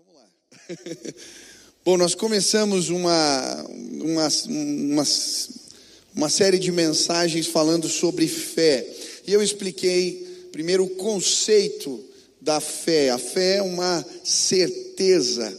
vamos lá. Bom, nós começamos uma, uma, uma, uma série de mensagens falando sobre fé. E eu expliquei primeiro o conceito da fé. A fé é uma certeza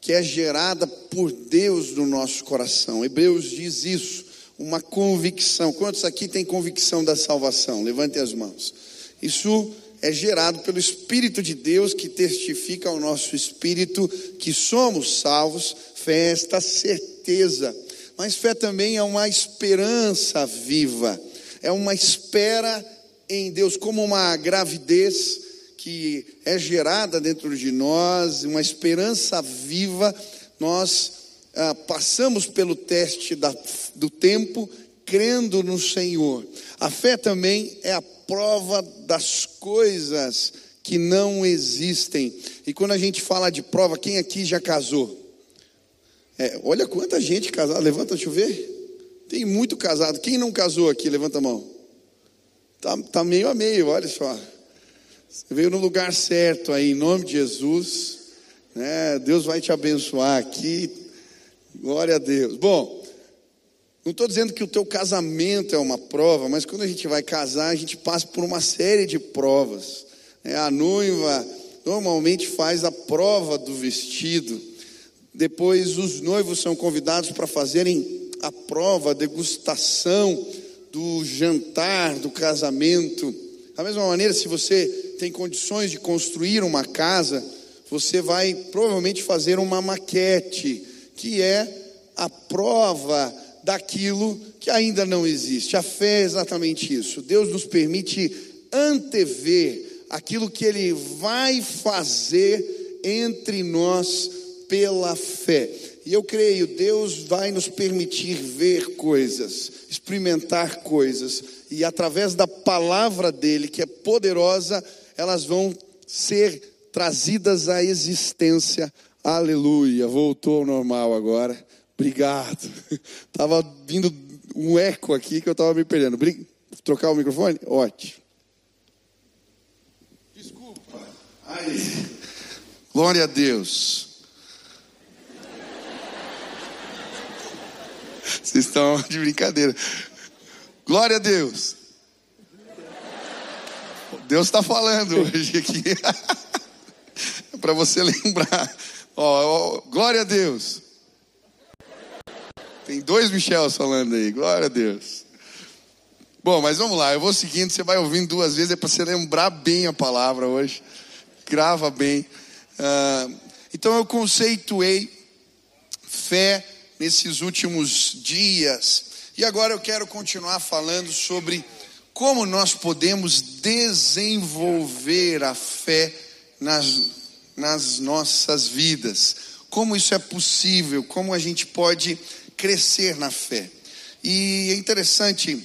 que é gerada por Deus no nosso coração. Hebreus diz isso, uma convicção. Quantos aqui têm convicção da salvação? Levante as mãos. Isso é gerado pelo Espírito de Deus que testifica ao nosso espírito que somos salvos. Fé é esta certeza. Mas fé também é uma esperança viva, é uma espera em Deus, como uma gravidez que é gerada dentro de nós, uma esperança viva. Nós ah, passamos pelo teste da, do tempo, crendo no Senhor. A fé também é a prova das coisas que não existem. E quando a gente fala de prova, quem aqui já casou? É, olha quanta gente casada, levanta, deixa eu ver. Tem muito casado. Quem não casou aqui? Levanta a mão. Tá, tá meio a meio, olha só. Você veio no lugar certo aí, em nome de Jesus. Né? Deus vai te abençoar aqui. Glória a Deus. Bom, não estou dizendo que o teu casamento é uma prova, mas quando a gente vai casar, a gente passa por uma série de provas. É, a noiva normalmente faz a prova do vestido. Depois os noivos são convidados para fazerem a prova, a degustação do jantar, do casamento. Da mesma maneira, se você tem condições de construir uma casa, você vai provavelmente fazer uma maquete, que é a prova daquilo que ainda não existe. A fé é exatamente isso. Deus nos permite antever aquilo que Ele vai fazer entre nós pela fé. E eu creio, Deus vai nos permitir ver coisas, experimentar coisas, e através da palavra dele, que é poderosa, elas vão ser trazidas à existência. Aleluia, voltou ao normal agora. Obrigado. Tava vindo um eco aqui que eu estava me perdendo. Trocar o microfone? Ótimo. Desculpa. Aí. Glória a Deus. Vocês estão de brincadeira. Glória a Deus. Deus está falando hoje aqui. Para você lembrar. Ó, ó, glória a Deus. Tem dois Michels falando aí, glória a Deus. Bom, mas vamos lá, eu vou seguindo, você vai ouvindo duas vezes, é para você lembrar bem a palavra hoje. Grava bem. Uh, então eu conceituei fé nesses últimos dias. E agora eu quero continuar falando sobre como nós podemos desenvolver a fé nas, nas nossas vidas. Como isso é possível, como a gente pode crescer na fé. E é interessante,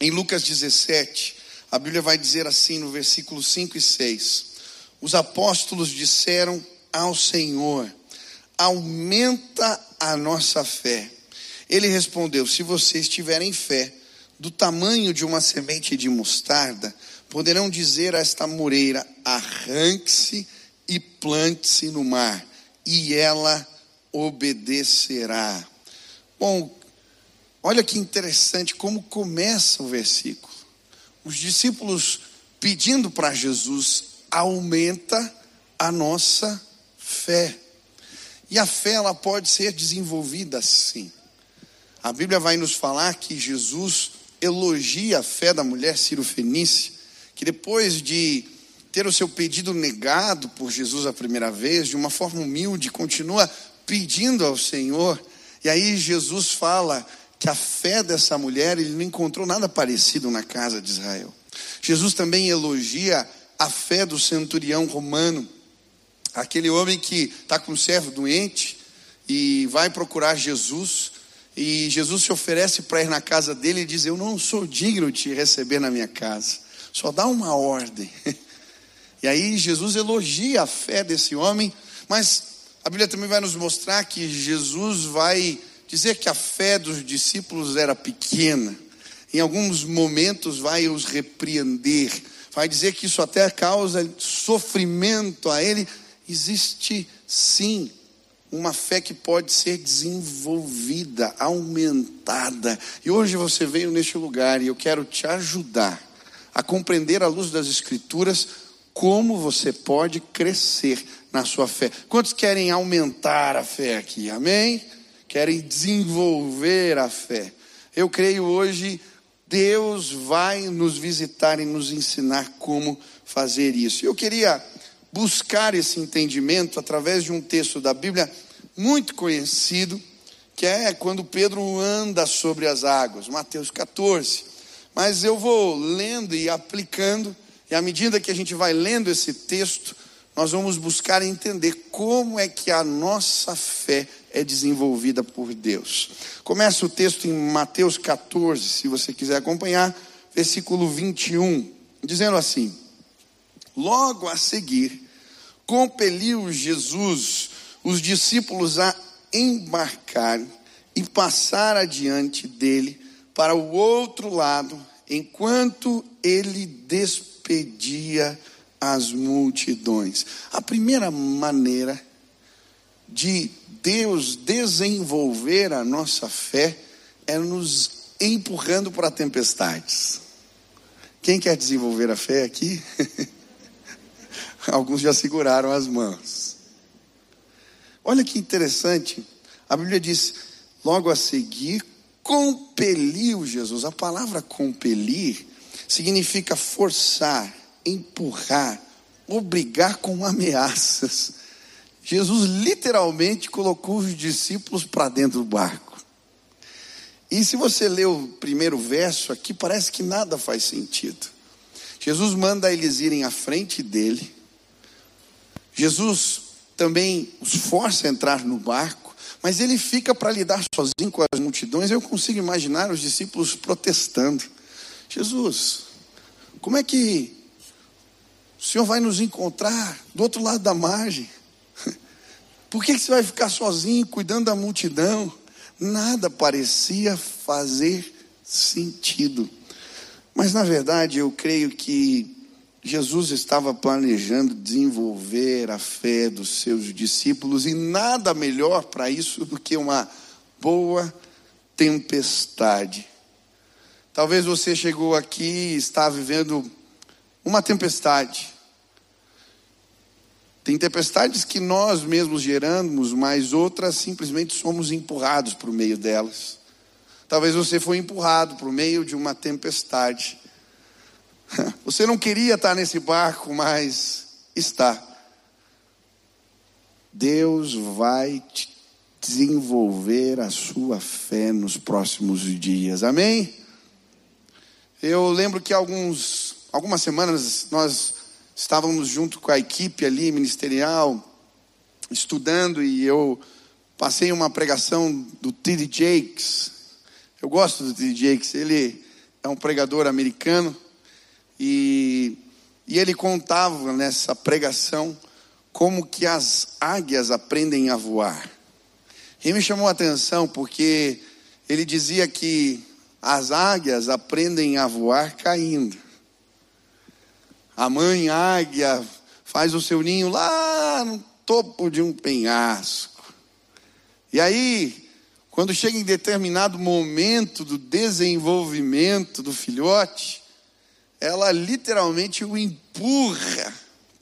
em Lucas 17, a Bíblia vai dizer assim no versículo 5 e 6: Os apóstolos disseram ao Senhor: Aumenta a nossa fé. Ele respondeu: Se vocês tiverem fé do tamanho de uma semente de mostarda, poderão dizer a esta moreira: arranque-se e plante-se no mar, e ela obedecerá. Bom, olha que interessante como começa o versículo. Os discípulos pedindo para Jesus, aumenta a nossa fé. E a fé ela pode ser desenvolvida assim. A Bíblia vai nos falar que Jesus elogia a fé da mulher Ciro Fenícia, que depois de ter o seu pedido negado por Jesus a primeira vez, de uma forma humilde, continua pedindo ao Senhor. E aí Jesus fala que a fé dessa mulher, ele não encontrou nada parecido na casa de Israel. Jesus também elogia a fé do centurião romano, aquele homem que está com um servo doente e vai procurar Jesus, e Jesus se oferece para ir na casa dele e diz: Eu não sou digno de te receber na minha casa, só dá uma ordem. E aí Jesus elogia a fé desse homem, mas a Bíblia também vai nos mostrar que Jesus vai dizer que a fé dos discípulos era pequena. Em alguns momentos vai os repreender, vai dizer que isso até causa sofrimento a ele, existe sim uma fé que pode ser desenvolvida, aumentada. E hoje você veio neste lugar e eu quero te ajudar a compreender à luz das Escrituras como você pode crescer na sua fé. Quantos querem aumentar a fé aqui? Amém? Querem desenvolver a fé. Eu creio hoje Deus vai nos visitar e nos ensinar como fazer isso. Eu queria buscar esse entendimento através de um texto da Bíblia muito conhecido, que é quando Pedro anda sobre as águas, Mateus 14. Mas eu vou lendo e aplicando, e à medida que a gente vai lendo esse texto, nós vamos buscar entender como é que a nossa fé é desenvolvida por Deus. Começa o texto em Mateus 14, se você quiser acompanhar, versículo 21, dizendo assim: Logo a seguir, compeliu Jesus os discípulos a embarcar e passar adiante dele para o outro lado, enquanto ele despedia as multidões. A primeira maneira de Deus desenvolver a nossa fé é nos empurrando para tempestades. Quem quer desenvolver a fé aqui? Alguns já seguraram as mãos. Olha que interessante. A Bíblia diz, logo a seguir, compeliu Jesus. A palavra compelir significa forçar, empurrar, obrigar com ameaças. Jesus literalmente colocou os discípulos para dentro do barco. E se você ler o primeiro verso aqui, parece que nada faz sentido. Jesus manda eles irem à frente dele. Jesus também os força a entrar no barco, mas ele fica para lidar sozinho com as multidões. Eu consigo imaginar os discípulos protestando: Jesus, como é que o Senhor vai nos encontrar do outro lado da margem? Por que você vai ficar sozinho cuidando da multidão? Nada parecia fazer sentido. Mas na verdade eu creio que Jesus estava planejando desenvolver a fé dos seus discípulos e nada melhor para isso do que uma boa tempestade. Talvez você chegou aqui e está vivendo uma tempestade. Tem tempestades que nós mesmos geramos, mas outras simplesmente somos empurrados para o meio delas. Talvez você foi empurrado para o meio de uma tempestade. Você não queria estar nesse barco, mas está. Deus vai desenvolver a sua fé nos próximos dias. Amém? Eu lembro que alguns, algumas semanas nós estávamos junto com a equipe ali ministerial, estudando, e eu passei uma pregação do T.D. Jakes. Eu gosto do T.D. Jakes, ele é um pregador americano. E, e ele contava nessa pregação como que as águias aprendem a voar. E me chamou a atenção porque ele dizia que as águias aprendem a voar caindo. A mãe águia faz o seu ninho lá no topo de um penhasco. E aí, quando chega em determinado momento do desenvolvimento do filhote, ela literalmente o empurra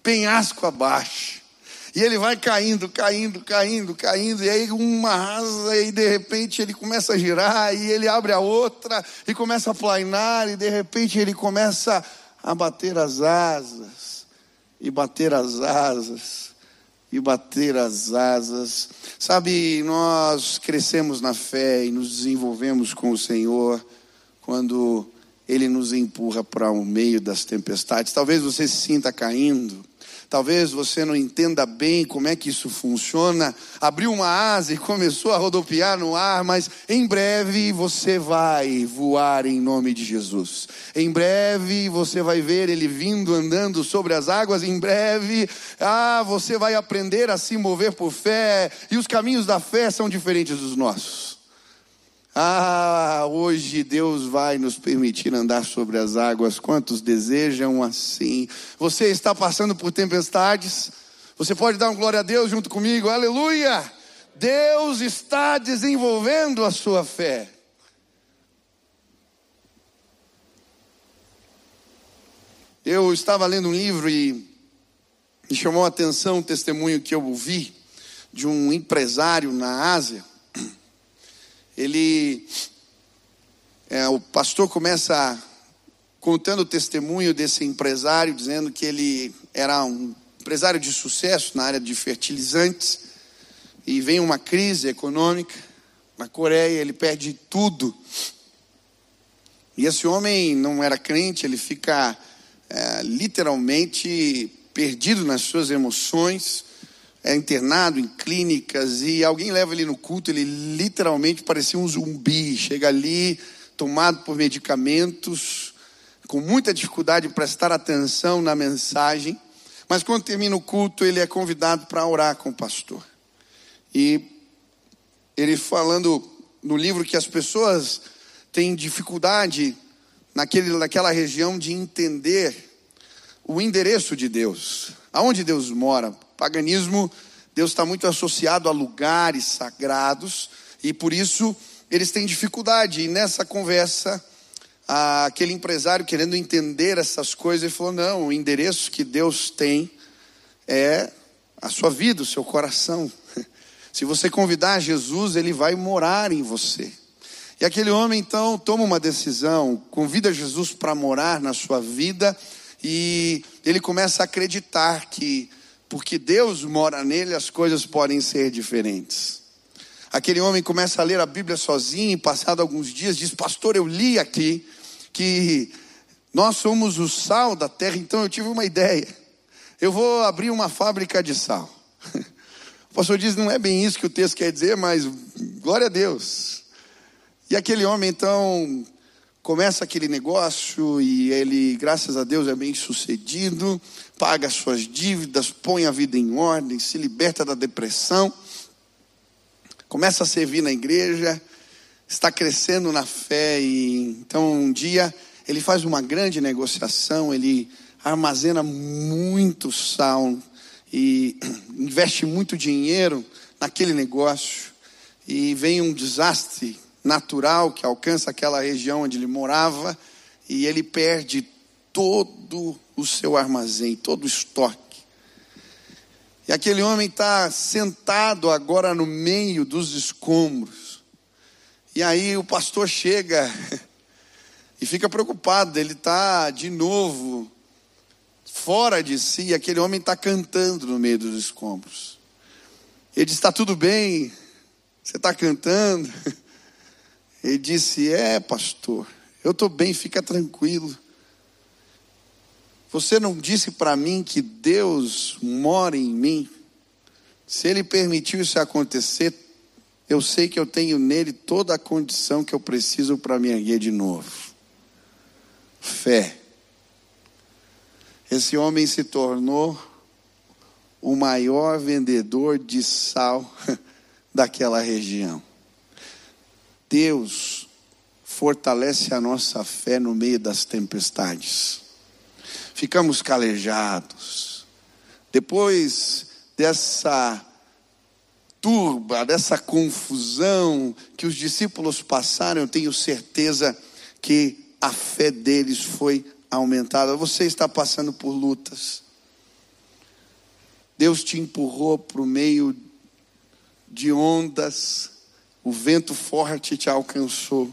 penhasco abaixo. E ele vai caindo, caindo, caindo, caindo, e aí uma asa, e de repente ele começa a girar, e ele abre a outra, e começa a planar, e de repente ele começa a bater as asas, e bater as asas, e bater as asas. Sabe, nós crescemos na fé e nos desenvolvemos com o Senhor quando ele nos empurra para o meio das tempestades. Talvez você se sinta caindo, talvez você não entenda bem como é que isso funciona. Abriu uma asa e começou a rodopiar no ar, mas em breve você vai voar em nome de Jesus. Em breve você vai ver ele vindo andando sobre as águas. Em breve, ah, você vai aprender a se mover por fé, e os caminhos da fé são diferentes dos nossos. Ah, hoje Deus vai nos permitir andar sobre as águas. Quantos desejam assim? Você está passando por tempestades? Você pode dar um glória a Deus junto comigo? Aleluia! Deus está desenvolvendo a sua fé. Eu estava lendo um livro e me chamou a atenção um testemunho que eu ouvi de um empresário na Ásia. Ele, é, o pastor começa contando o testemunho desse empresário, dizendo que ele era um empresário de sucesso na área de fertilizantes e vem uma crise econômica na Coreia, ele perde tudo. E esse homem não era crente, ele fica é, literalmente perdido nas suas emoções, é internado em clínicas e alguém leva ele no culto, ele literalmente parecia um zumbi, chega ali tomado por medicamentos, com muita dificuldade de prestar atenção na mensagem, mas quando termina o culto, ele é convidado para orar com o pastor. E ele falando no livro que as pessoas têm dificuldade naquele, naquela região de entender o endereço de Deus, aonde Deus mora. Paganismo, Deus está muito associado a lugares sagrados e por isso eles têm dificuldade. E nessa conversa, aquele empresário querendo entender essas coisas, ele falou: não, o endereço que Deus tem é a sua vida, o seu coração. Se você convidar Jesus, ele vai morar em você. E aquele homem então toma uma decisão, convida Jesus para morar na sua vida e ele começa a acreditar que porque Deus mora nele, as coisas podem ser diferentes. Aquele homem começa a ler a Bíblia sozinho, e passado alguns dias diz: "Pastor, eu li aqui que nós somos o sal da terra, então eu tive uma ideia. Eu vou abrir uma fábrica de sal." O pastor diz: "Não é bem isso que o texto quer dizer, mas glória a Deus." E aquele homem então começa aquele negócio e ele, graças a Deus, é bem sucedido, paga suas dívidas, põe a vida em ordem, se liberta da depressão, começa a servir na igreja, está crescendo na fé e então um dia ele faz uma grande negociação, ele armazena muito sal e investe muito dinheiro naquele negócio e vem um desastre natural que alcança aquela região onde ele morava e ele perde todo o seu armazém, todo o estoque. E aquele homem está sentado agora no meio dos escombros. E aí o pastor chega e fica preocupado, ele está de novo fora de si, e aquele homem está cantando no meio dos escombros. Ele diz: Está tudo bem, você está cantando. Ele disse: É, pastor, eu estou bem, fica tranquilo. Você não disse para mim que Deus mora em mim? Se Ele permitiu isso acontecer, eu sei que eu tenho nele toda a condição que eu preciso para me erguer de novo. Fé. Esse homem se tornou o maior vendedor de sal daquela região. Deus fortalece a nossa fé no meio das tempestades. Ficamos calejados. Depois dessa turba, dessa confusão que os discípulos passaram, eu tenho certeza que a fé deles foi aumentada. Você está passando por lutas. Deus te empurrou para o meio de ondas o vento forte te alcançou.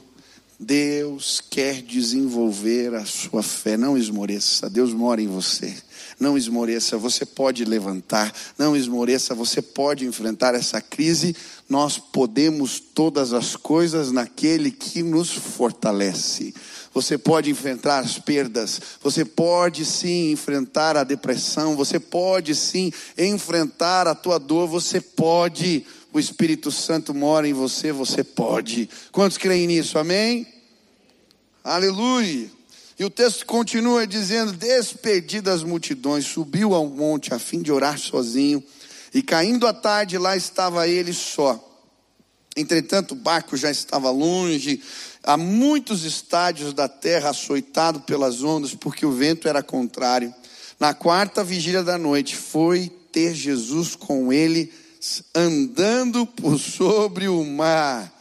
Deus quer desenvolver a sua fé. Não esmoreça. Deus mora em você. Não esmoreça. Você pode levantar. Não esmoreça. Você pode enfrentar essa crise. Nós podemos todas as coisas naquele que nos fortalece. Você pode enfrentar as perdas, você pode sim enfrentar a depressão, você pode sim enfrentar a tua dor, você pode o Espírito Santo mora em você, você pode. Quantos creem nisso? Amém? Aleluia. E o texto continua dizendo: Despedidas multidões, subiu ao monte a fim de orar sozinho, e caindo a tarde, lá estava ele só. Entretanto, o barco já estava longe, a muitos estádios da terra, açoitado pelas ondas, porque o vento era contrário. Na quarta vigília da noite, foi ter Jesus com ele, andando por sobre o mar.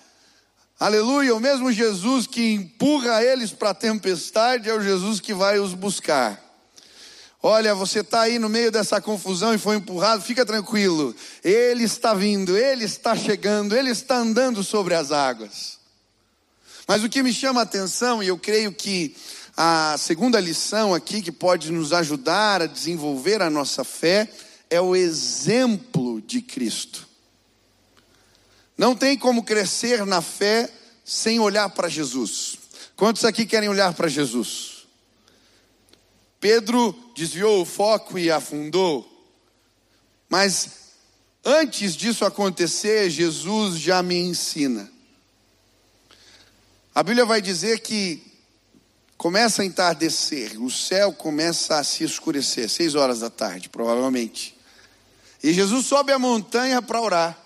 Aleluia, o mesmo Jesus que empurra eles para a tempestade é o Jesus que vai os buscar. Olha, você está aí no meio dessa confusão e foi empurrado, fica tranquilo. Ele está vindo, ele está chegando, ele está andando sobre as águas. Mas o que me chama a atenção, e eu creio que a segunda lição aqui, que pode nos ajudar a desenvolver a nossa fé, é o exemplo de Cristo. Não tem como crescer na fé sem olhar para Jesus. Quantos aqui querem olhar para Jesus? Pedro desviou o foco e afundou. Mas antes disso acontecer, Jesus já me ensina. A Bíblia vai dizer que começa a entardecer, o céu começa a se escurecer, seis horas da tarde, provavelmente. E Jesus sobe a montanha para orar.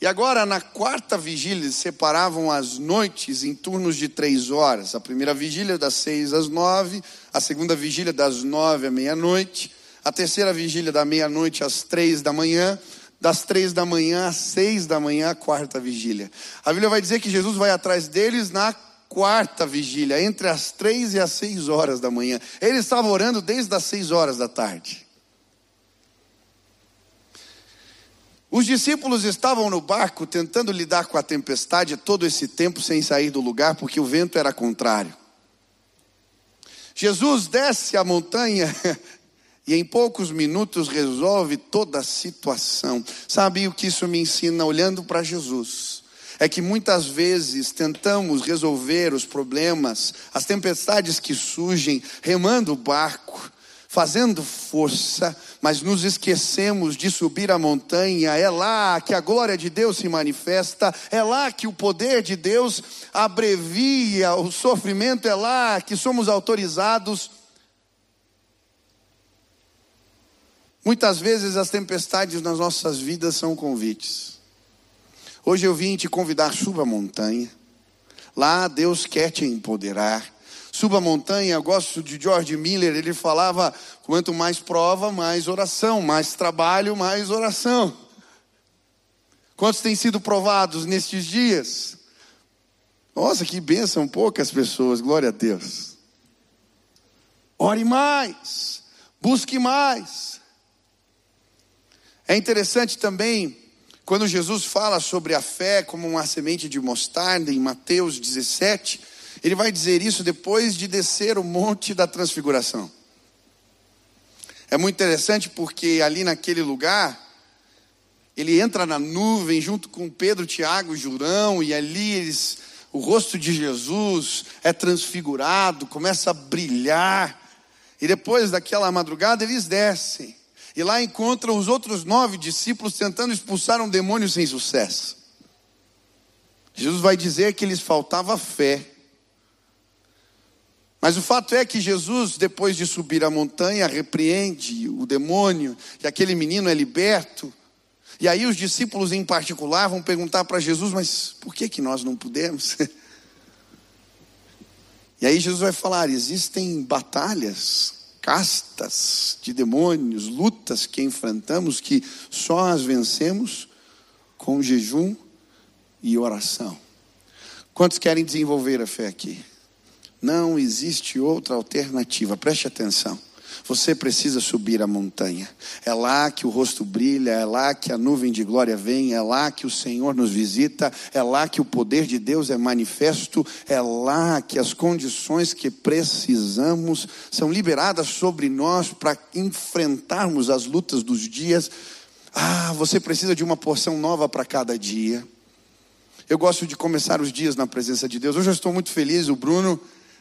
E agora, na quarta vigília, separavam as noites em turnos de três horas. A primeira vigília das seis às nove, a segunda vigília das nove à meia-noite, a terceira vigília da meia-noite às três da manhã, das três da manhã às seis da manhã, a quarta vigília. A Bíblia vai dizer que Jesus vai atrás deles na quarta vigília, entre as três e as seis horas da manhã. Ele estava orando desde as seis horas da tarde. Os discípulos estavam no barco tentando lidar com a tempestade todo esse tempo sem sair do lugar, porque o vento era contrário. Jesus desce a montanha e em poucos minutos resolve toda a situação. Sabe o que isso me ensina olhando para Jesus? É que muitas vezes tentamos resolver os problemas, as tempestades que surgem, remando o barco, fazendo força, mas nos esquecemos de subir a montanha. É lá que a glória de Deus se manifesta, é lá que o poder de Deus abrevia o sofrimento, é lá que somos autorizados. Muitas vezes as tempestades nas nossas vidas são convites. Hoje eu vim te convidar, suba a montanha. Lá Deus quer te empoderar. Suba a montanha, eu gosto de George Miller, ele falava: quanto mais prova, mais oração, mais trabalho, mais oração. Quantos têm sido provados nestes dias? Nossa, que bênção, poucas pessoas, glória a Deus. Ore mais, busque mais. É interessante também quando Jesus fala sobre a fé como uma semente de mostarda em Mateus 17, ele vai dizer isso depois de descer o monte da transfiguração. É muito interessante porque ali naquele lugar, ele entra na nuvem junto com Pedro, Tiago e Jurão, e ali eles, o rosto de Jesus é transfigurado, começa a brilhar, e depois daquela madrugada eles descem, e lá encontram os outros nove discípulos tentando expulsar um demônio sem sucesso. Jesus vai dizer que lhes faltava fé. Mas o fato é que Jesus, depois de subir a montanha, repreende o demônio, e aquele menino é liberto. E aí os discípulos em particular vão perguntar para Jesus, mas por que que nós não podemos? E aí Jesus vai falar: existem batalhas, castas de demônios, lutas que enfrentamos que só as vencemos com jejum e oração. Quantos querem desenvolver a fé aqui? Não existe outra alternativa, preste atenção. Você precisa subir a montanha. É lá que o rosto brilha, é lá que a nuvem de glória vem, é lá que o Senhor nos visita, é lá que o poder de Deus é manifesto, é lá que as condições que precisamos são liberadas sobre nós para enfrentarmos as lutas dos dias. Ah, você precisa de uma porção nova para cada dia. Eu gosto de começar os dias na presença de Deus. Hoje eu estou muito feliz, o Bruno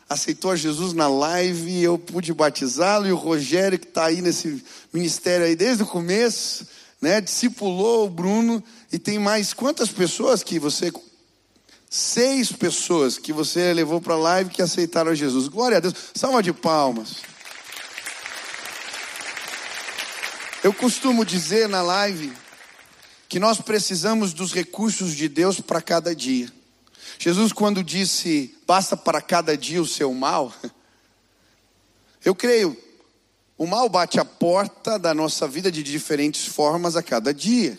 aceitou a Jesus na live e eu pude batizá-lo. E o Rogério, que está aí nesse ministério aí desde o começo, né, discipulou o Bruno. E tem mais quantas pessoas que você. Seis pessoas que você levou para a live que aceitaram a Jesus. Glória a Deus. Salva de palmas. Eu costumo dizer na live que nós precisamos dos recursos de Deus para cada dia. Jesus, quando disse, basta para cada dia o seu mal, eu creio O mal bate a porta da nossa vida de diferentes formas a cada dia.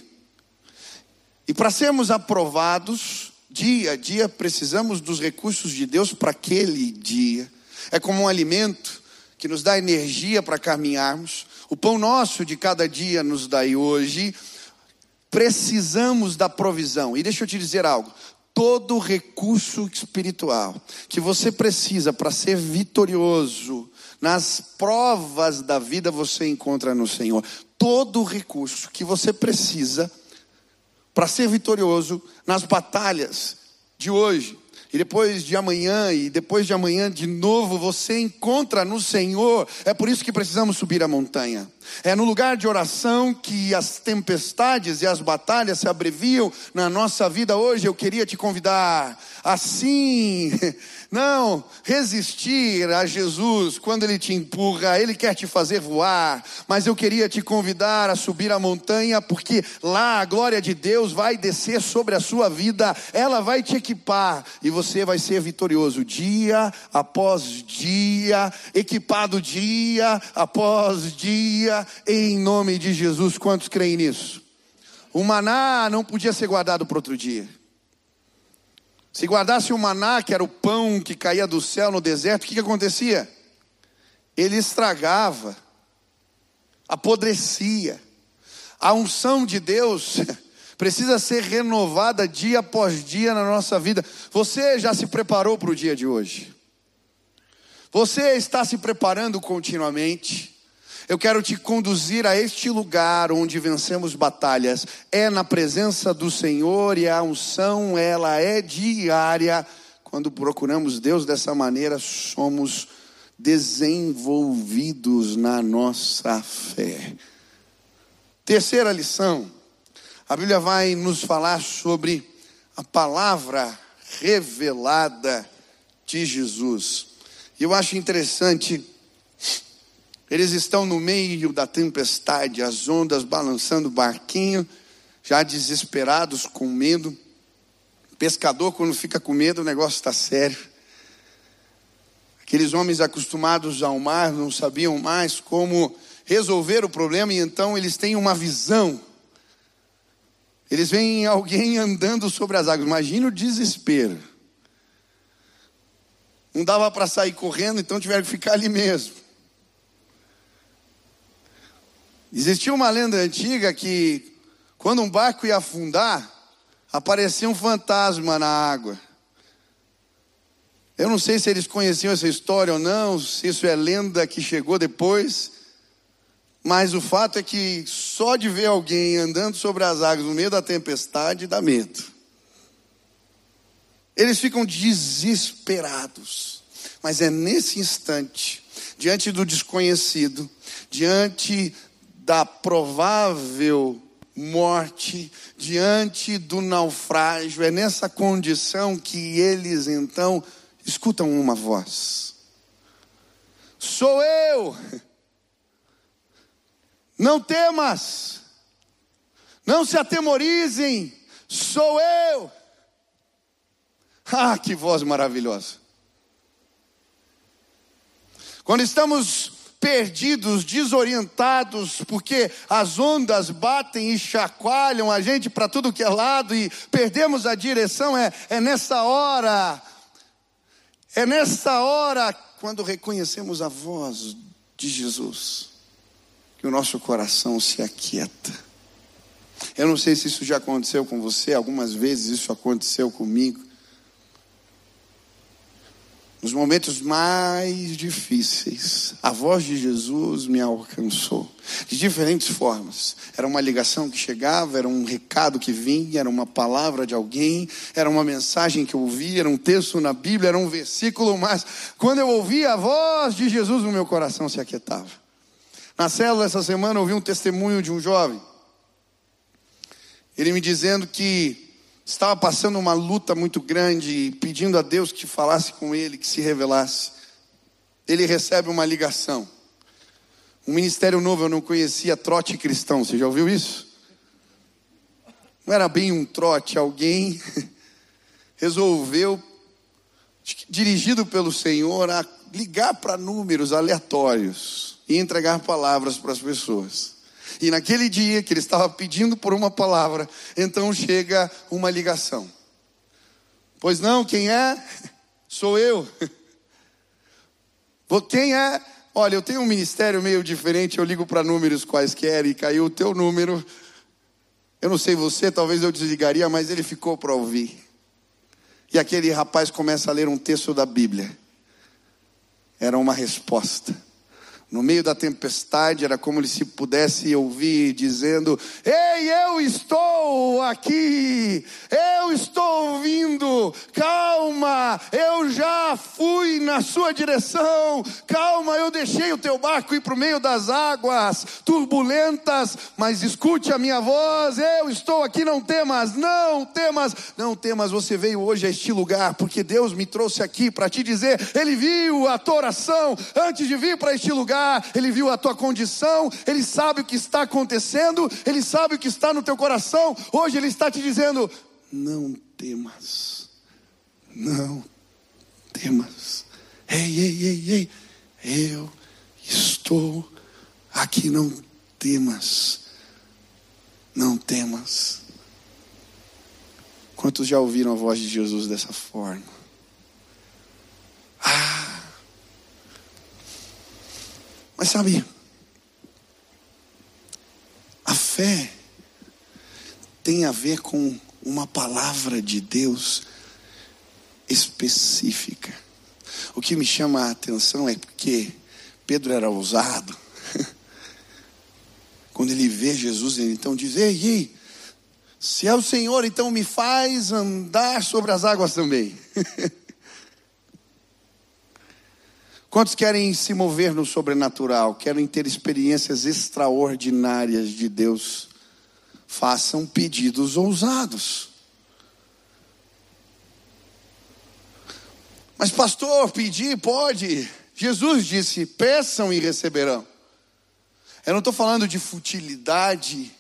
E para sermos aprovados, dia a dia, precisamos dos recursos de Deus para aquele dia. É como um alimento que nos dá energia para caminharmos. O pão nosso de cada dia nos dai hoje. Precisamos da provisão. E deixa eu te dizer algo: todo recurso espiritual que você precisa para ser vitorioso nas provas da vida você encontra no Senhor. Todo recurso que você precisa para ser vitorioso nas batalhas de hoje, e depois de amanhã, e depois de amanhã de novo, você encontra no Senhor. É por isso que precisamos subir a montanha. É no lugar de oração que as tempestades e as batalhas se abreviam na nossa vida hoje. Eu queria te convidar assim, não resistir a Jesus quando Ele te empurra, Ele quer te fazer voar, mas eu queria te convidar a subir a montanha, porque lá a glória de Deus vai descer sobre a sua vida, ela vai te equipar e você vai ser vitorioso dia após dia, equipado dia após dia, em nome de Jesus. Quantos creem nisso? O maná não podia ser guardado para outro dia. Se guardasse o maná, que era o pão que caía do céu no deserto, o que, que acontecia? Ele estragava, apodrecia. A unção de Deus precisa ser renovada dia após dia na nossa vida. Você já se preparou para o dia de hoje? Você está se preparando continuamente? Eu quero te conduzir a este lugar onde vencemos batalhas. É na presença do Senhor e a unção, ela é diária. Quando procuramos Deus dessa maneira, somos desenvolvidos na nossa fé. Terceira lição. A Bíblia vai nos falar sobre a palavra revelada de Jesus. E eu acho interessante eles estão no meio da tempestade, as ondas balançando o barquinho, já desesperados, com medo. Pescador, quando fica com medo, o negócio está sério. Aqueles homens acostumados ao mar não sabiam mais como resolver o problema, e então eles têm uma visão. Eles veem alguém andando sobre as águas. Imagina o desespero. Não dava para sair correndo, então tiveram que ficar ali mesmo. Existia uma lenda antiga que quando um barco ia afundar, aparecia um fantasma na água. Eu não sei se eles conheciam essa história ou não, se isso é lenda que chegou depois, mas o fato é que só de ver alguém andando sobre as águas no meio da tempestade dá medo. Eles ficam desesperados, mas é nesse instante, diante do desconhecido, diante da provável morte, diante do naufrágio. É nessa condição que eles então escutam uma voz: Sou eu. Não temas, não se atemorizem, sou eu. Ah, que voz maravilhosa. Quando estamos perdidos, desorientados, porque as ondas batem e chacoalham a gente para tudo que é lado e perdemos a direção. É, é nessa hora, é nessa hora, quando reconhecemos a voz de Jesus, que o nosso coração se aquieta. Eu não sei se isso já aconteceu com você, algumas vezes isso aconteceu comigo. Nos momentos mais difíceis, a voz de Jesus me alcançou de diferentes formas. Era uma ligação que chegava, era um recado que vinha, era uma palavra de alguém, era uma mensagem que eu ouvia, era um texto na Bíblia, era um versículo, mas quando eu ouvia a voz de Jesus, o meu coração se aquietava. Na célula essa semana eu ouvi um testemunho de um jovem. Ele me dizendo que estava passando uma luta muito grande, pedindo a Deus que falasse com ele, que se revelasse. Ele recebe uma ligação. Um ministério novo eu não conhecia, trote cristão. Você já ouviu isso? Não era bem um trote, alguém resolveu, dirigido pelo Senhor, a ligar para números aleatórios. e entregar palavras para as pessoas. E naquele dia que ele estava pedindo por uma palavra, então chega uma ligação. Pois não, quem é? Sou eu. Quem é? Olha, eu tenho um ministério meio diferente, eu ligo para números quaisquer e caiu o teu número. Eu não sei você, talvez eu desligaria, mas ele ficou para ouvir. E aquele rapaz começa a ler um texto da Bíblia. Era uma resposta. No meio da tempestade, era como se pudesse ouvir dizendo: Ei, eu estou aqui, eu estou ouvindo, calma, eu já fui na sua direção, calma, eu deixei o teu barco ir para o meio das águas turbulentas, mas escute a minha voz, eu estou aqui, não temas, não temas, não temas, você veio hoje a este lugar, porque Deus me trouxe aqui para te dizer: Ele viu a tua oração antes de vir para este lugar ele viu a tua condição, Ele sabe o que está acontecendo, Ele sabe o que está no teu coração. Hoje Ele está te dizendo: não temas, não temas. Ei, ei, ei, ei, eu estou aqui, não temas, não temas. Quantos já ouviram a voz de Jesus dessa forma? Ah, mas sabe, a fé tem a ver com uma palavra de Deus específica. O que me chama a atenção é porque Pedro era ousado. Quando ele vê Jesus, ele então diz: Ei, ei, se é o Senhor, então me faz andar sobre as águas também. Quantos querem se mover no sobrenatural, querem ter experiências extraordinárias de Deus? Façam pedidos ousados. Mas, pastor, pedir pode. Jesus disse: peçam e receberão. Eu não estou falando de futilidade,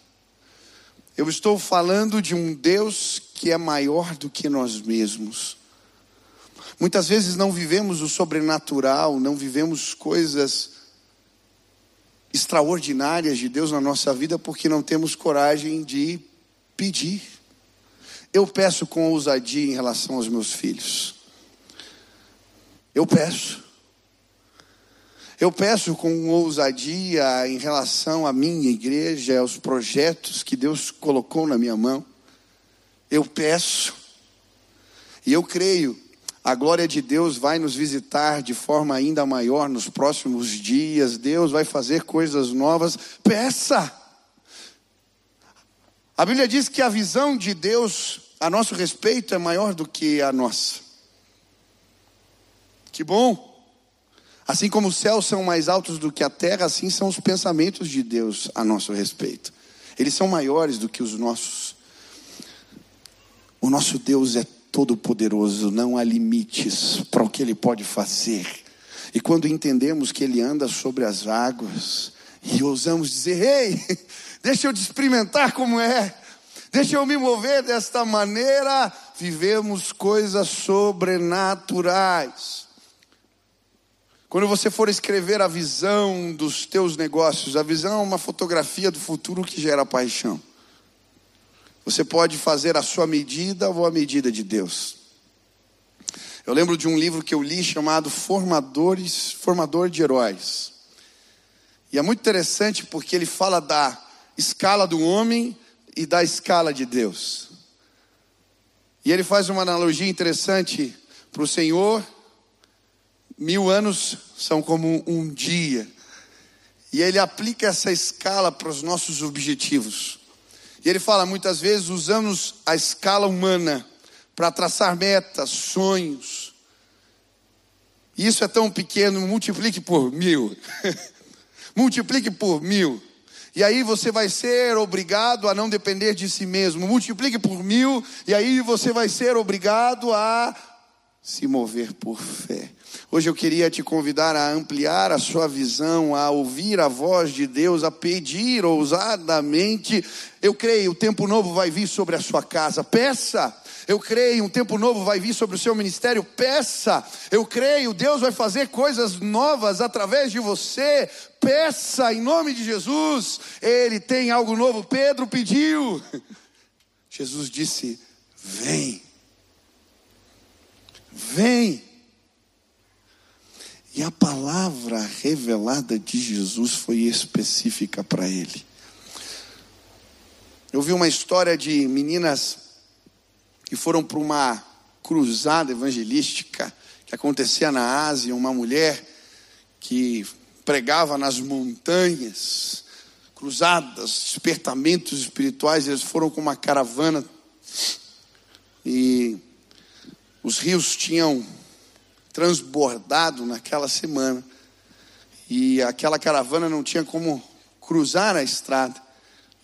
eu estou falando de um Deus que é maior do que nós mesmos. Muitas vezes não vivemos o sobrenatural, não vivemos coisas extraordinárias de Deus na nossa vida porque não temos coragem de pedir. Eu peço com ousadia em relação aos meus filhos. Eu peço. Eu peço com ousadia em relação à minha igreja, aos projetos que Deus colocou na minha mão. Eu peço. E eu creio a glória de Deus vai nos visitar de forma ainda maior nos próximos dias. Deus vai fazer coisas novas. Peça. A Bíblia diz que a visão de Deus a nosso respeito é maior do que a nossa. Que bom. Assim como os céus são mais altos do que a terra, assim são os pensamentos de Deus a nosso respeito. Eles são maiores do que os nossos. O nosso Deus é todo-poderoso, não há limites para o que ele pode fazer. E quando entendemos que ele anda sobre as águas, e ousamos dizer: Ei, deixa eu te experimentar como é, deixa eu me mover desta maneira, vivemos coisas sobrenaturais. Quando você for escrever a visão dos teus negócios, a visão é uma fotografia do futuro que gera paixão. Você pode fazer a sua medida ou a medida de Deus. Eu lembro de um livro que eu li chamado Formadores, Formador de Heróis. E é muito interessante porque ele fala da escala do homem e da escala de Deus. E ele faz uma analogia interessante para o Senhor. Mil anos são como um dia. E ele aplica essa escala para os nossos objetivos. E ele fala: muitas vezes usamos a escala humana para traçar metas, sonhos. E isso é tão pequeno, multiplique por mil. multiplique por mil. E aí você vai ser obrigado a não depender de si mesmo. Multiplique por mil, e aí você vai ser obrigado a se mover por fé. Hoje eu queria te convidar a ampliar a sua visão, a ouvir a voz de Deus, a pedir ousadamente. Eu creio, o tempo novo vai vir sobre a sua casa. Peça. Eu creio, um tempo novo vai vir sobre o seu ministério. Peça. Eu creio, Deus vai fazer coisas novas através de você. Peça em nome de Jesus. Ele tem algo novo. Pedro pediu. Jesus disse: Vem. Vem. E a palavra revelada de Jesus foi específica para ele. Eu vi uma história de meninas que foram para uma cruzada evangelística que acontecia na Ásia, uma mulher que pregava nas montanhas, cruzadas, despertamentos espirituais, eles foram com uma caravana e os rios tinham transbordado naquela semana e aquela caravana não tinha como cruzar a estrada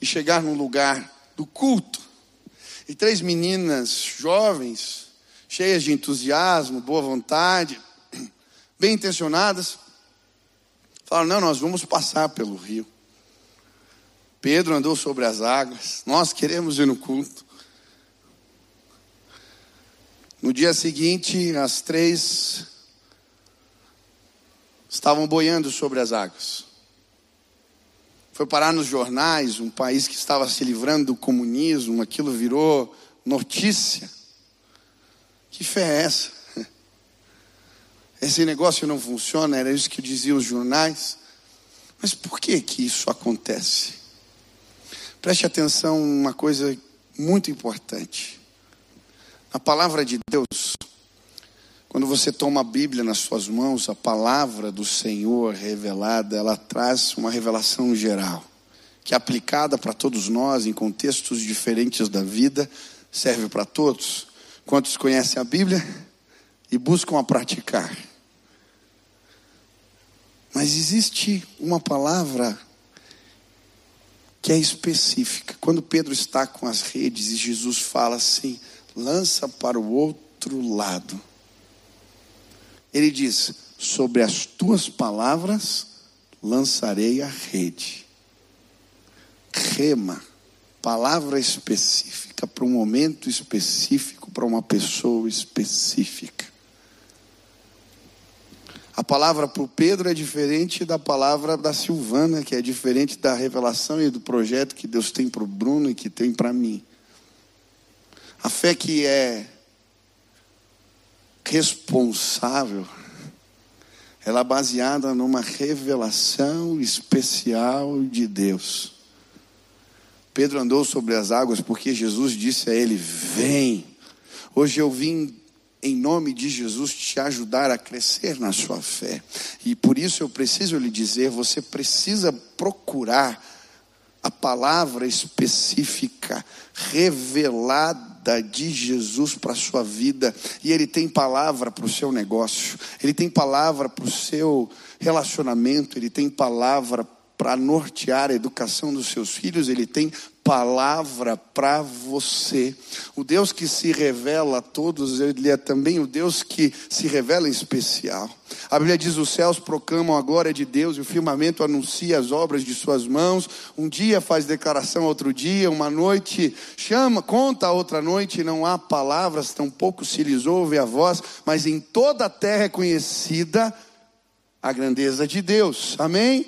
e chegar no lugar do culto. E três meninas jovens, cheias de entusiasmo, boa vontade, bem intencionadas, falaram: Não, nós vamos passar pelo rio. Pedro andou sobre as águas, nós queremos ir no culto. No dia seguinte, as três estavam boiando sobre as águas. Foi parar nos jornais, um país que estava se livrando do comunismo, aquilo virou notícia. Que fé é essa? Esse negócio não funciona, era isso que diziam os jornais. Mas por que que isso acontece? Preste atenção uma coisa muito importante. A palavra de Deus, quando você toma a Bíblia nas suas mãos, a palavra do Senhor revelada, ela traz uma revelação geral, que é aplicada para todos nós em contextos diferentes da vida, serve para todos. Quantos conhecem a Bíblia e buscam a praticar? Mas existe uma palavra que é específica. Quando Pedro está com as redes e Jesus fala assim: lança para o outro lado. Ele diz: Sobre as tuas palavras lançarei a rede. Rema, palavra específica para um momento específico, para uma pessoa específica. A palavra para o Pedro é diferente da palavra da Silvana, que é diferente da revelação e do projeto que Deus tem para o Bruno e que tem para mim. A fé que é responsável, ela é baseada numa revelação especial de Deus. Pedro andou sobre as águas porque Jesus disse a ele: Vem. Hoje eu vim em nome de Jesus te ajudar a crescer na sua fé. E por isso eu preciso lhe dizer: você precisa procurar a palavra específica, revelada de Jesus para a sua vida, e Ele tem palavra para o seu negócio, Ele tem palavra para o seu relacionamento, Ele tem palavra para nortear a educação dos seus filhos, Ele tem palavra para você. O Deus que se revela a todos, Ele é também o Deus que se revela em especial. A Bíblia diz: os céus proclamam a glória de Deus e o firmamento anuncia as obras de Suas mãos. Um dia faz declaração, outro dia, uma noite chama, conta a outra noite, não há palavras, tampouco se lhes ouve a voz, mas em toda a terra é conhecida a grandeza de Deus. Amém?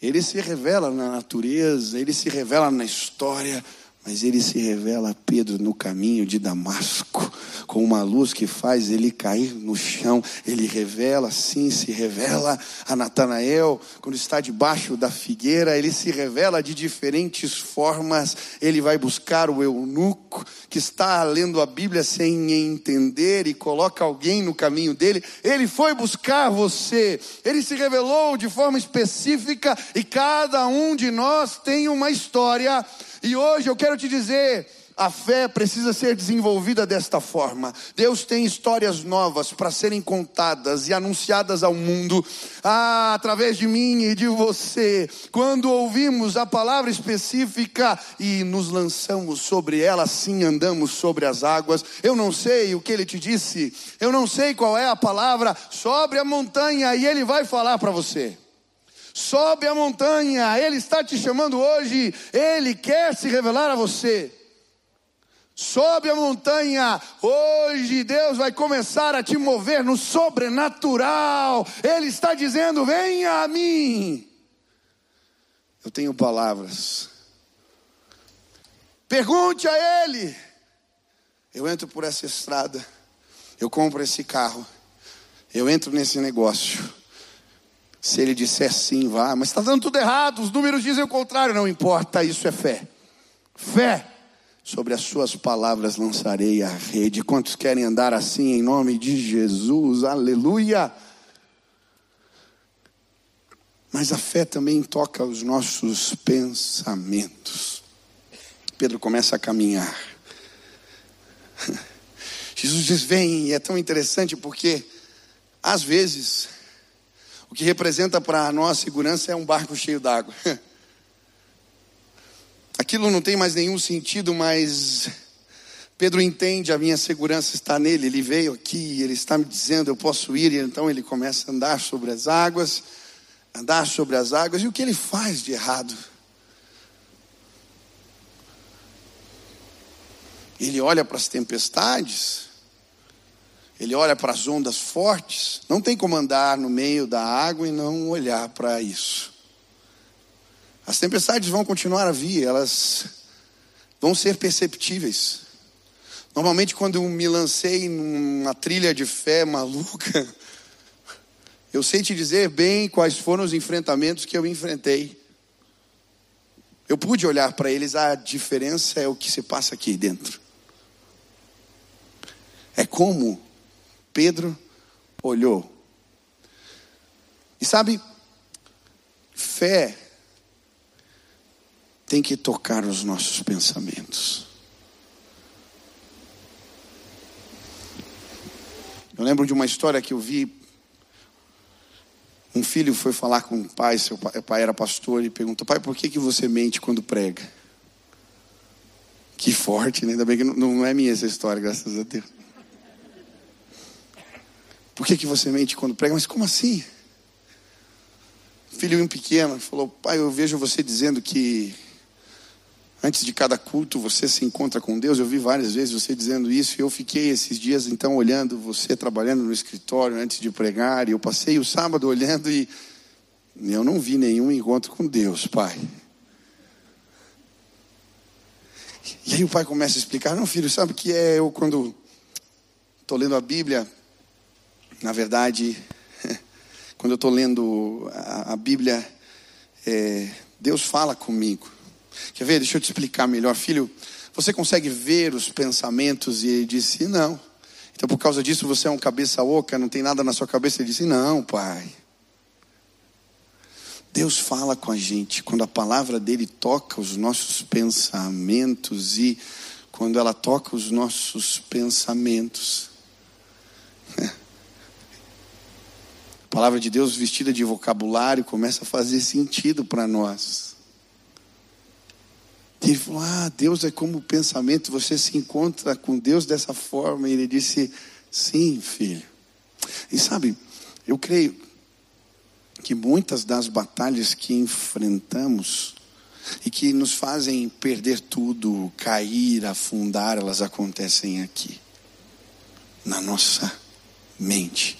Ele se revela na natureza, ele se revela na história, mas ele se revela a Pedro no caminho de Damasco, com uma luz que faz ele cair no chão. Ele revela, sim, se revela a Natanael, quando está debaixo da figueira, ele se revela de diferentes formas. Ele vai buscar o eunuco que está lendo a Bíblia sem entender e coloca alguém no caminho dele. Ele foi buscar você, ele se revelou de forma específica e cada um de nós tem uma história e hoje eu quero te dizer: A fé precisa ser desenvolvida desta forma. Deus tem histórias novas para serem contadas e anunciadas ao mundo, ah, através de mim e de você. Quando ouvimos a palavra específica e nos lançamos sobre ela, assim andamos sobre as águas. Eu não sei o que ele te disse, eu não sei qual é a palavra, sobre a montanha e ele vai falar para você. Sobe a montanha, Ele está te chamando hoje, Ele quer se revelar a você. Sobe a montanha, hoje Deus vai começar a te mover no sobrenatural. Ele está dizendo: venha a mim. Eu tenho palavras. Pergunte a Ele. Eu entro por essa estrada, eu compro esse carro, eu entro nesse negócio. Se ele disser sim, vá, mas está dando tudo errado, os números dizem o contrário, não importa, isso é fé. Fé. Sobre as suas palavras lançarei a rede. Quantos querem andar assim em nome de Jesus? Aleluia. Mas a fé também toca os nossos pensamentos. Pedro começa a caminhar. Jesus diz: Vem, e é tão interessante porque, às vezes, o que representa para nós segurança é um barco cheio d'água. Aquilo não tem mais nenhum sentido, mas Pedro entende, a minha segurança está nele. Ele veio aqui, ele está me dizendo, eu posso ir, e então ele começa a andar sobre as águas, andar sobre as águas. E o que ele faz de errado? Ele olha para as tempestades, ele olha para as ondas fortes, não tem como andar no meio da água e não olhar para isso. As tempestades vão continuar a vir, elas vão ser perceptíveis. Normalmente, quando me lancei numa trilha de fé maluca, eu sei te dizer bem quais foram os enfrentamentos que eu enfrentei. Eu pude olhar para eles, a diferença é o que se passa aqui dentro. É como Pedro olhou. E sabe, fé tem que tocar os nossos pensamentos. Eu lembro de uma história que eu vi. Um filho foi falar com o pai, seu pai, pai era pastor, e perguntou: Pai, por que, que você mente quando prega? Que forte, né? Ainda bem que não, não é minha essa história, graças a Deus. Por que, que você mente quando prega? Mas como assim? Filho pequeno falou: Pai, eu vejo você dizendo que antes de cada culto você se encontra com Deus. Eu vi várias vezes você dizendo isso e eu fiquei esses dias então olhando você trabalhando no escritório antes de pregar. E eu passei o sábado olhando e eu não vi nenhum encontro com Deus, Pai. E aí o pai começa a explicar: Não, filho, sabe o que é eu quando estou lendo a Bíblia? Na verdade, quando eu estou lendo a, a Bíblia, é, Deus fala comigo. Quer ver? Deixa eu te explicar melhor, filho. Você consegue ver os pensamentos? E ele disse: Não. Então, por causa disso, você é um cabeça oca, não tem nada na sua cabeça. Ele disse: Não, pai. Deus fala com a gente quando a palavra dele toca os nossos pensamentos e quando ela toca os nossos pensamentos, A palavra de Deus vestida de vocabulário começa a fazer sentido para nós. Ele falou: Ah, Deus é como o pensamento, você se encontra com Deus dessa forma. E ele disse: Sim, filho. E sabe, eu creio que muitas das batalhas que enfrentamos e que nos fazem perder tudo, cair, afundar, elas acontecem aqui, na nossa mente.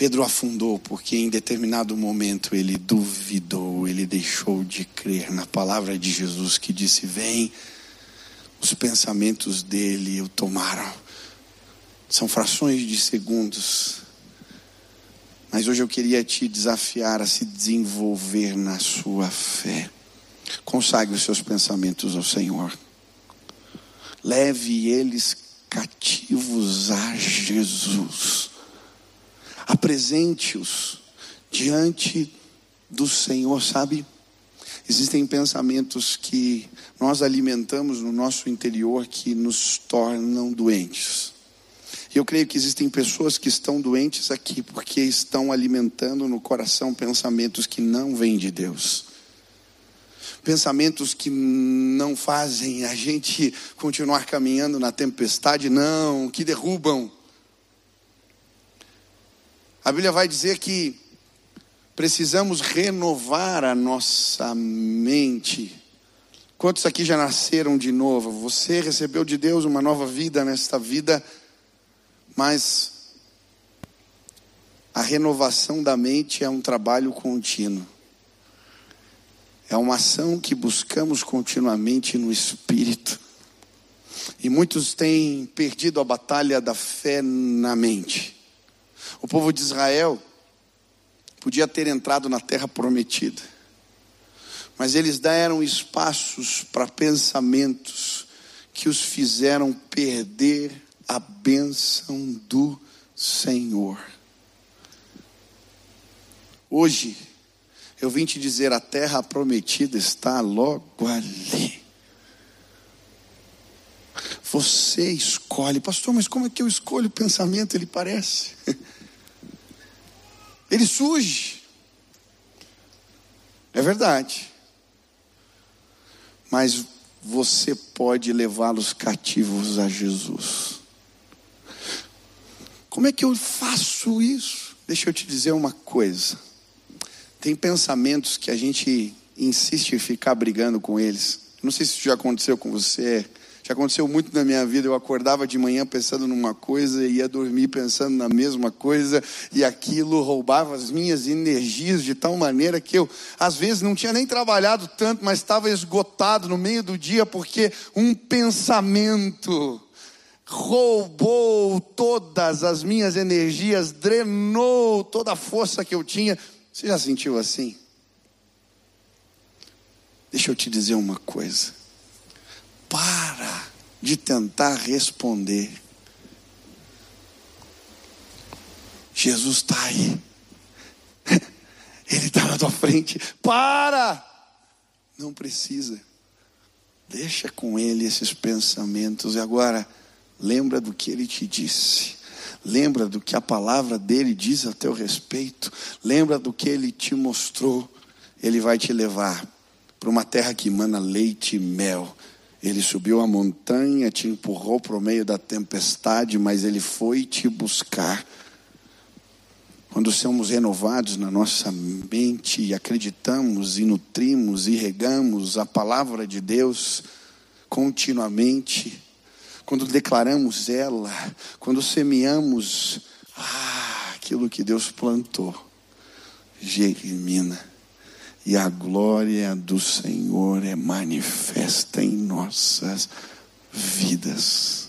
Pedro afundou porque em determinado momento ele duvidou, ele deixou de crer na palavra de Jesus que disse: Vem, os pensamentos dele o tomaram. São frações de segundos. Mas hoje eu queria te desafiar a se desenvolver na sua fé. Consagre os seus pensamentos ao Senhor. Leve eles cativos a Jesus apresente-os diante do Senhor, sabe? Existem pensamentos que nós alimentamos no nosso interior que nos tornam doentes. Eu creio que existem pessoas que estão doentes aqui porque estão alimentando no coração pensamentos que não vêm de Deus. Pensamentos que não fazem a gente continuar caminhando na tempestade, não, que derrubam. A Bíblia vai dizer que precisamos renovar a nossa mente. Quantos aqui já nasceram de novo? Você recebeu de Deus uma nova vida nesta vida, mas a renovação da mente é um trabalho contínuo. É uma ação que buscamos continuamente no espírito. E muitos têm perdido a batalha da fé na mente. O povo de Israel podia ter entrado na terra prometida. Mas eles deram espaços para pensamentos que os fizeram perder a bênção do Senhor. Hoje, eu vim te dizer: a terra prometida está logo ali. Você escolhe, pastor, mas como é que eu escolho o pensamento? Ele parece. Ele surge. É verdade. Mas você pode levá-los cativos a Jesus. Como é que eu faço isso? Deixa eu te dizer uma coisa. Tem pensamentos que a gente insiste em ficar brigando com eles. Não sei se isso já aconteceu com você. Já aconteceu muito na minha vida. Eu acordava de manhã pensando numa coisa e ia dormir pensando na mesma coisa, e aquilo roubava as minhas energias de tal maneira que eu, às vezes, não tinha nem trabalhado tanto, mas estava esgotado no meio do dia porque um pensamento roubou todas as minhas energias, drenou toda a força que eu tinha. Você já sentiu assim? Deixa eu te dizer uma coisa para de tentar responder. Jesus está aí. Ele está na tua frente. Para! Não precisa. Deixa com ele esses pensamentos. E agora, lembra do que ele te disse. Lembra do que a palavra dele diz a teu respeito. Lembra do que ele te mostrou. Ele vai te levar para uma terra que emana leite e mel ele subiu a montanha, te empurrou para o meio da tempestade, mas ele foi te buscar. Quando somos renovados na nossa mente e acreditamos e nutrimos e regamos a palavra de Deus continuamente, quando declaramos ela, quando semeamos ah, aquilo que Deus plantou, germina e a glória do Senhor é manifesta em nossas vidas.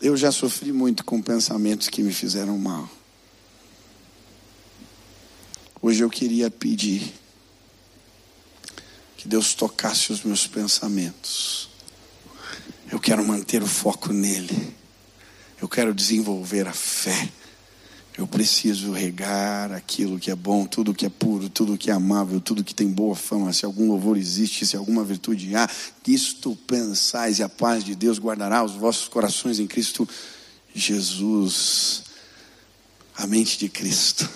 Eu já sofri muito com pensamentos que me fizeram mal. Hoje eu queria pedir que Deus tocasse os meus pensamentos. Eu quero manter o foco nele. Eu quero desenvolver a fé. Eu preciso regar aquilo que é bom, tudo que é puro, tudo que é amável, tudo que tem boa fama. Se algum louvor existe, se alguma virtude há, isto pensais e a paz de Deus guardará os vossos corações em Cristo Jesus. A mente de Cristo.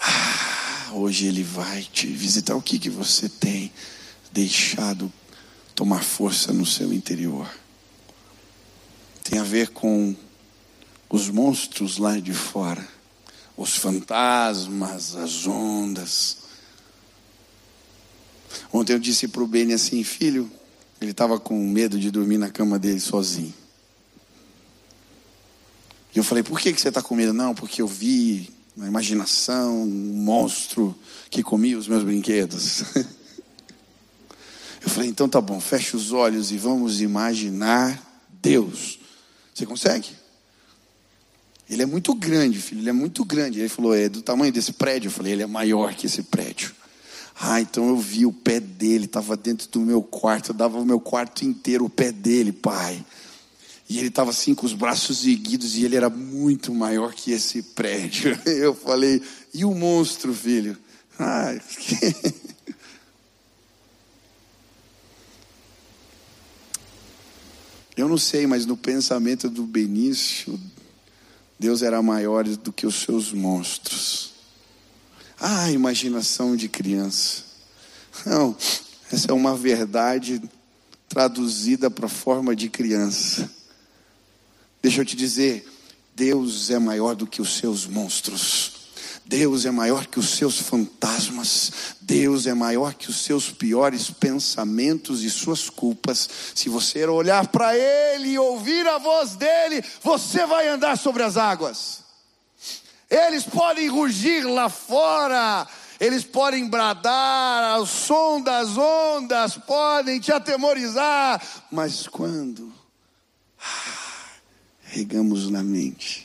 Ah, hoje Ele vai te visitar. O que, que você tem deixado tomar força no seu interior? Tem a ver com os monstros lá de fora, os fantasmas, as ondas. Ontem eu disse para o Beni assim, filho, ele estava com medo de dormir na cama dele sozinho. E eu falei, por que, que você está com medo? Não, porque eu vi na imaginação um monstro que comia os meus brinquedos. Eu falei, então tá bom, feche os olhos e vamos imaginar Deus. Você consegue? Ele é muito grande, filho, ele é muito grande. Ele falou, é do tamanho desse prédio? Eu falei, ele é maior que esse prédio. Ah, então eu vi o pé dele, estava dentro do meu quarto, eu dava o meu quarto inteiro o pé dele, pai. E ele estava assim com os braços erguidos e ele era muito maior que esse prédio. Eu falei, e o monstro, filho? Ah. Eu não sei, mas no pensamento do Benício, Deus era maior do que os seus monstros. Ah, imaginação de criança. Não, essa é uma verdade traduzida para a forma de criança. Deixa eu te dizer, Deus é maior do que os seus monstros. Deus é maior que os seus fantasmas, Deus é maior que os seus piores pensamentos e suas culpas. Se você olhar para Ele e ouvir a voz dEle, você vai andar sobre as águas. Eles podem rugir lá fora, eles podem bradar ao som das ondas, podem te atemorizar, mas quando ah, regamos na mente,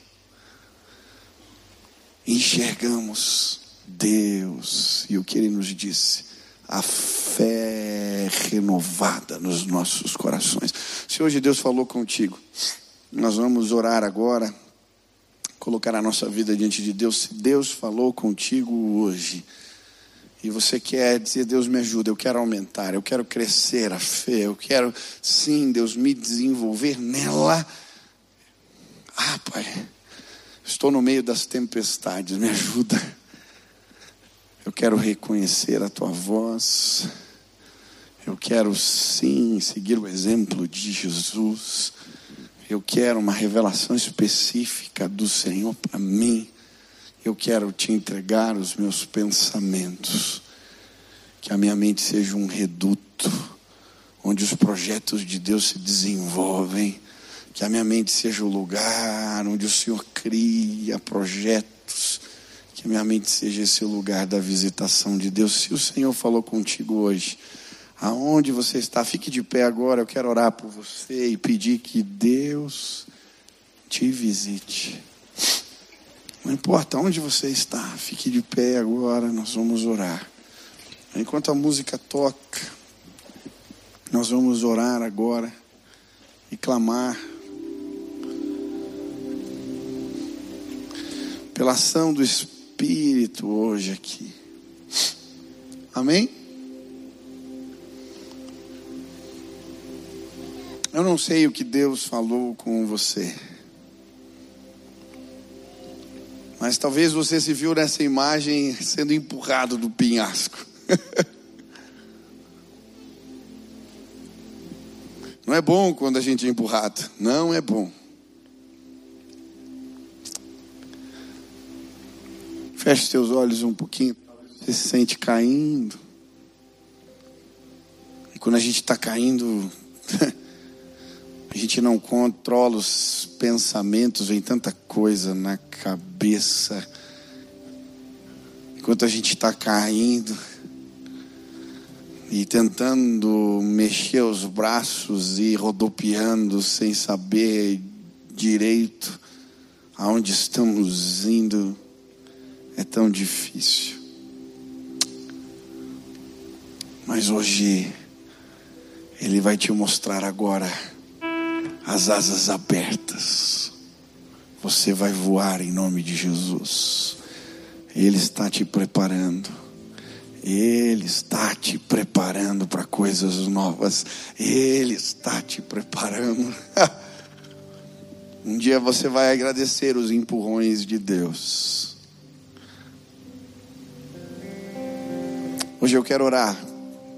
enxergamos Deus e o que Ele nos disse, a fé renovada nos nossos corações. Se hoje Deus falou contigo, nós vamos orar agora, colocar a nossa vida diante de Deus. Se Deus falou contigo hoje, e você quer dizer, Deus me ajuda, eu quero aumentar, eu quero crescer a fé, eu quero, sim, Deus, me desenvolver nela. Ah, Pai, Estou no meio das tempestades, me ajuda. Eu quero reconhecer a tua voz. Eu quero sim seguir o exemplo de Jesus. Eu quero uma revelação específica do Senhor para mim. Eu quero te entregar os meus pensamentos. Que a minha mente seja um reduto onde os projetos de Deus se desenvolvem que a minha mente seja o lugar onde o Senhor cria projetos. Que a minha mente seja esse lugar da visitação de Deus. Se o Senhor falou contigo hoje, aonde você está, fique de pé agora. Eu quero orar por você e pedir que Deus te visite. Não importa onde você está, fique de pé agora. Nós vamos orar. Enquanto a música toca, nós vamos orar agora e clamar pela ação do Espírito hoje aqui. Amém? Eu não sei o que Deus falou com você. Mas talvez você se viu nessa imagem sendo empurrado do penhasco. Não é bom quando a gente é empurrado. Não é bom. Feche seus olhos um pouquinho. Você se sente caindo. E quando a gente está caindo, a gente não controla os pensamentos, vem tanta coisa na cabeça. Enquanto a gente está caindo e tentando mexer os braços e rodopiando sem saber direito aonde estamos indo é tão difícil. Mas hoje, Ele vai te mostrar agora as asas abertas. Você vai voar em nome de Jesus. Ele está te preparando. Ele está te preparando para coisas novas. Ele está te preparando. um dia você vai agradecer os empurrões de Deus. Hoje eu quero orar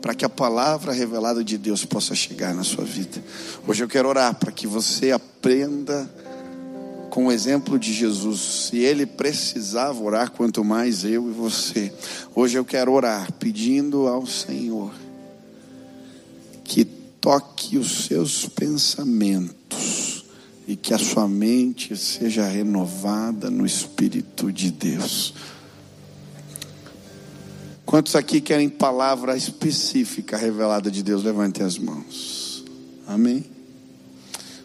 para que a palavra revelada de Deus possa chegar na sua vida. Hoje eu quero orar para que você aprenda com o exemplo de Jesus. Se ele precisava orar, quanto mais eu e você. Hoje eu quero orar pedindo ao Senhor que toque os seus pensamentos e que a sua mente seja renovada no Espírito de Deus. Quantos aqui querem palavra específica revelada de Deus? Levantem as mãos. Amém.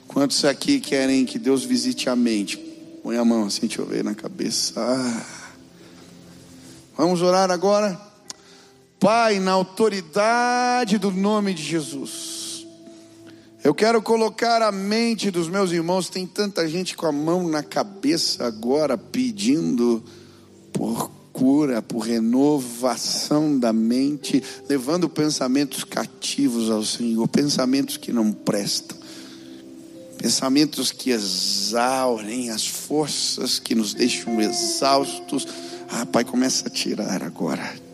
Quantos aqui querem que Deus visite a mente? Põe a mão assim, deixa eu ver na cabeça. Ah. Vamos orar agora. Pai, na autoridade do nome de Jesus. Eu quero colocar a mente dos meus irmãos. Tem tanta gente com a mão na cabeça agora pedindo por cura, por renovação da mente, levando pensamentos cativos ao Senhor, pensamentos que não prestam, pensamentos que exaurem as forças, que nos deixam exaustos. Ah, Pai, começa a tirar agora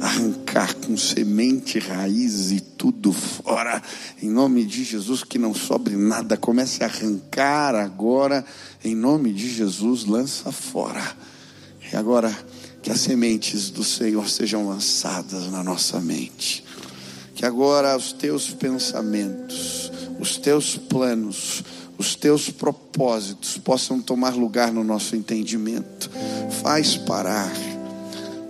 arrancar com semente, raiz e tudo fora, em nome de Jesus, que não sobre nada, comece a arrancar agora, em nome de Jesus, lança fora. E agora, que as sementes do Senhor sejam lançadas na nossa mente, que agora os teus pensamentos, os teus planos, os teus propósitos possam tomar lugar no nosso entendimento, faz parar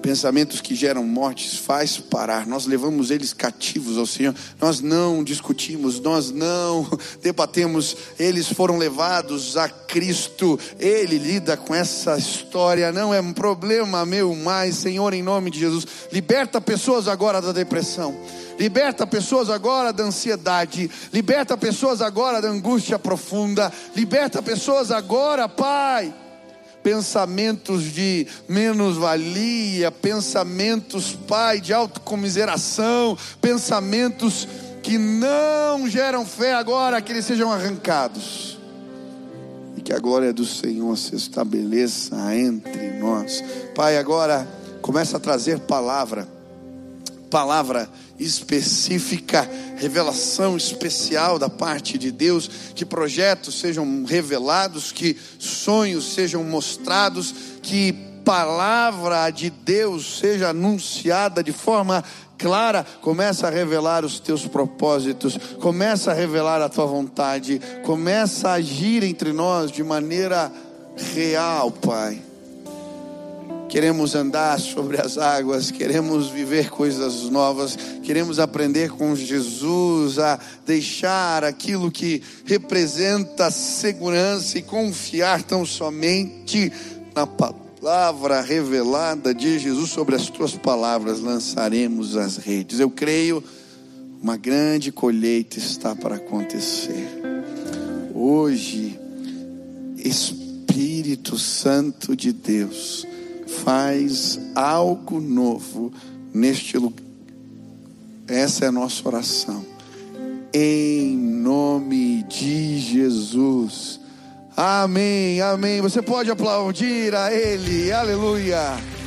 pensamentos que geram mortes, faz parar. Nós levamos eles cativos ao Senhor. Nós não discutimos, nós não debatemos. Eles foram levados a Cristo. Ele lida com essa história. Não é um problema meu mais, Senhor, em nome de Jesus. Liberta pessoas agora da depressão. Liberta pessoas agora da ansiedade, liberta pessoas agora da angústia profunda, liberta pessoas agora, Pai, pensamentos de menos-valia, pensamentos, Pai, de autocomiseração, pensamentos que não geram fé agora, que eles sejam arrancados. E que a glória do Senhor se estabeleça entre nós. Pai, agora começa a trazer palavra, palavra específica, revelação especial da parte de Deus, que projetos sejam revelados, que sonhos sejam mostrados, que palavra de Deus seja anunciada de forma clara, começa a revelar os teus propósitos, começa a revelar a tua vontade, começa a agir entre nós de maneira real, Pai queremos andar sobre as águas, queremos viver coisas novas, queremos aprender com Jesus a deixar aquilo que representa segurança e confiar tão somente na palavra revelada de Jesus. Sobre as tuas palavras lançaremos as redes. Eu creio, uma grande colheita está para acontecer. Hoje, Espírito Santo de Deus, faz algo novo neste lugar. Essa é a nossa oração. Em nome de Jesus. Amém, amém. Você pode aplaudir a Ele. Aleluia.